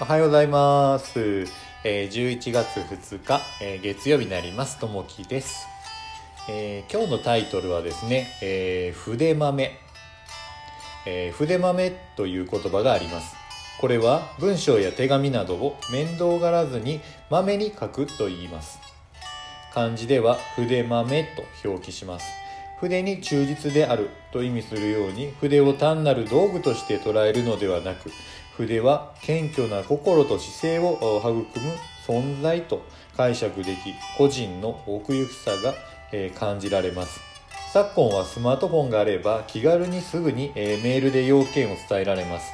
おはようございます。えー11月2日、えー月曜日になります。ともきです、えー今日のタイトルはですね、えー筆豆、えー筆豆という言葉があります。これは文章や手紙などを面倒がらずに豆に書くと言います。漢字では筆豆と表記します。筆に忠実であると意味するように筆を単なる道具として捉えるのではなく筆は謙虚な心と姿勢を育む存在と解釈でき個人の奥行きさが、感じられます。昨今はスマートフォンがあれば気軽にすぐに、メールで要件を伝えられます。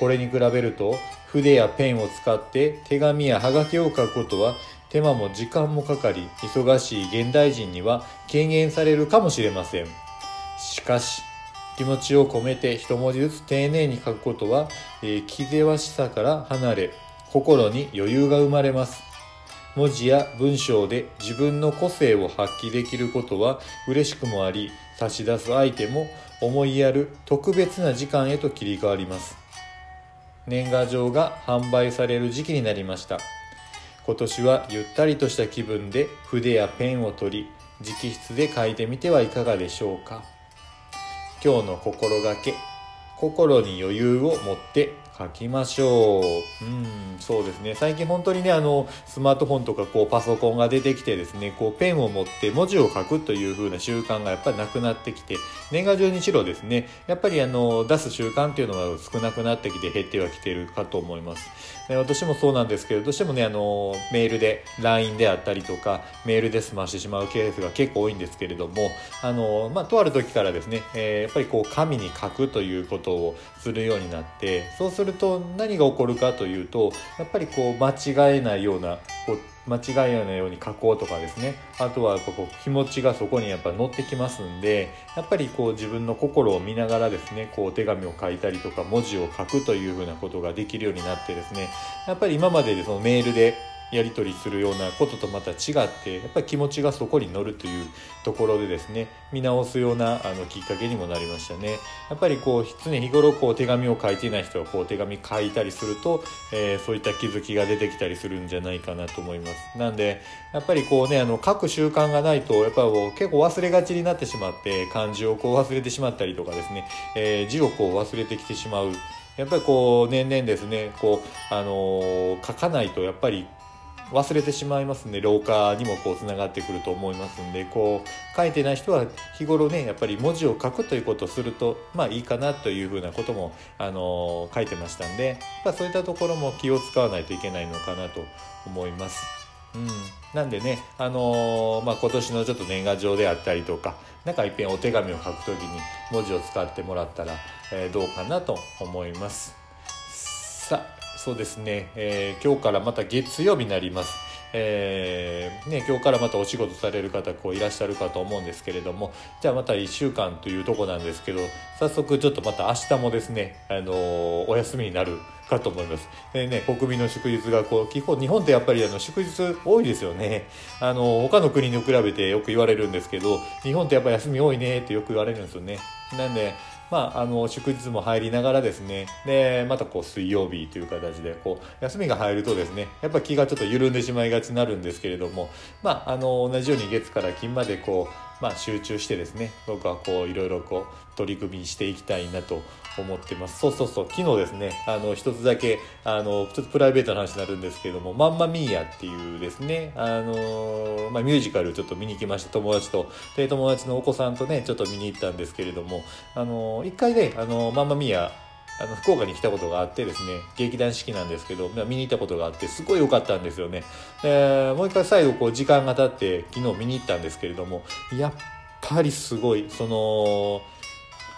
これに比べると筆やペンを使って手紙やハガキを書くことは手間も時間もかかり忙しい現代人には軽減されるかもしれません。しかし気持ちを込めて一文字ずつ丁寧に書くことは、えー気ぜわしさから離れ心に余裕が生まれます。文字や文章で自分の個性を発揮できることは嬉しくもあり差し出す相手も思いやる特別な時間へと切り替わります。年賀状が販売される時期になりました。今年はゆったりとした気分で筆やペンを取り直筆で書いてみてはいかがでしょうか。今日の心がけ心に余裕を持って書きましょう。うんそうですね。最近本当にねあのスマートフォンとかこうパソコンが出てきてですねこうペンを持って文字を書くという風な習慣がやっぱりなくなってきて年賀状にしろですねやっぱりあの出す習慣っていうのが少なくなってきて減ってはきてるかと思います。で私もそうなんですけどどうしてもねあのメールで LINE であったりとかメールで済ましてしまうケースが結構多いんですけれどもあの、まあ、とある時からですね、えーやっぱりこう紙に書くということをするようになってそうするると何が起こるかというとやっぱりこう間違えないようなこう間違えないように書こうとかですね。あとはやっぱこう気持ちがそこにやっぱ乗ってきますんでやっぱりこう自分の心を見ながらですねこう手紙を書いたりとか文字を書くというふうなことができるようになってですねやっぱり今まででそのメールでやり取りするようなこととまた違ってやっぱり気持ちがそこに乗るというところでですね見直すようなあのきっかけにもなりましたね。やっぱりこう常日頃こう手紙を書いていない人はこう手紙書いたりすると、えーそういった気づきが出てきたりするんじゃないかなと思います。なんでやっぱりこうねあの書く習慣がないとやっぱりこう結構忘れがちになってしまって漢字をこう忘れてしまったりとかですね、えー字をこう忘れてきてしまう。やっぱりこう年々ですねこうあのー書かないとやっぱり忘れてしまいますんで老化にもこうつながってくると思いますんでこう書いてない人は日頃ねやっぱり文字を書くということをするとまあいいかなというふうなことも、あの書いてましたんでやっぱそういったところも気を使わないといけないのかなと思います。うん、なんでね、あのーまあ、今年のちょっと年賀状であったりとかなんかいっぺんお手紙を書くときに文字を使ってもらったら、えーどうかなと思います。さあそうですね、えー今日からまた月曜日になります。えーね、今日からまたお仕事される方こういらっしゃるかと思うんですけれどもじゃあまた1週間というとこなんですけど早速ちょっとまた明日もですね、あのーお休みになるかと思います。でね、国民の祝日がこう基本日本ってやっぱりあの祝日多いですよね。あの他の国に比べてよく言われるんですけど日本ってやっぱ休み多いねってよく言われるんですよね。なんでまあ、あの祝日も入りながらですね。でまたこう水曜日という形でこう休みが入るとですねやっぱ気がちょっと緩んでしまいがちになるんですけれども、まあ、あの同じように月から金までこう、まあ、集中してですね僕はこういろいろこう取り組みしていきたいなと思ってます。そうそうそう昨日ですねあの一つだけあのちょっとプライベートな話になるんですけれども「マンマミーヤ」っていうですねあの、まあ、ミュージカルちょっと見に行きました友達と。で友達のお子さんとねちょっと見に行ったんですけれどもあの一回ねあのマンマミーヤあの福岡に来たことがあってですね劇団四季なんですけどまあ見に行ったことがあってすごい良かったんですよね。でもう一回再度こう時間が経って昨日見に行ったんですけれどもやっぱりすごいその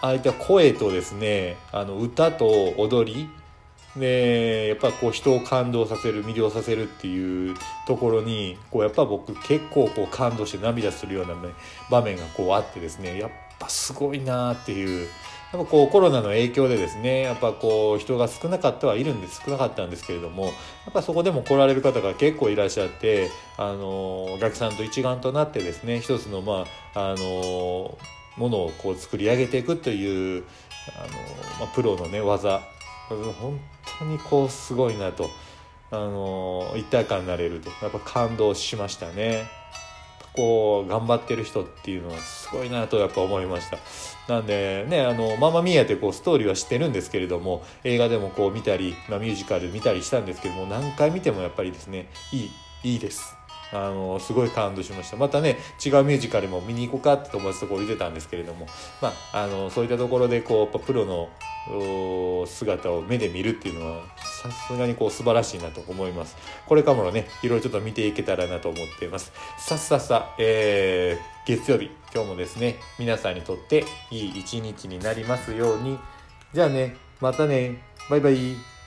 ああいった声とですねあの歌と踊りでやっぱこう人を感動させる魅了させるっていうところにこうやっぱ僕結構こう感動して涙するような、ね、場面がこうあってですねやっぱすごいなっていうやっぱこうコロナの影響でですねやっぱこう人が少なかったはいるんです少なかったんですけれどもやっぱそこでも来られる方が結構いらっしゃってあのお客さんと一丸となってですね一つのまああのものをこう作り上げていくというあの、まあ、プロのね技。本当にこうすごいなとあの一体感になれるとやっぱ感動しましたね。こう頑張ってる人っていうのはすごいなとやっぱ思いました。なんでねあのママミーヤってこうストーリーは知ってるんですけれども映画でもこう見たり、まあ、ミュージカル見たりしたんですけども何回見てもやっぱりですねいいいいです。あのすごい感動しました。またね違うミュージカルも見に行こうかって友達とこう言ってたんですけれどもまああのそういったところでこうプロの姿を目で見るっていうのはさすがにこう素晴らしいなと思います。これからもねいろいろちょっと見ていけたらなと思っています。さっさっさ、えー、月曜日今日もですね皆さんにとっていい一日になりますように。じゃあねまたね。バイバイ。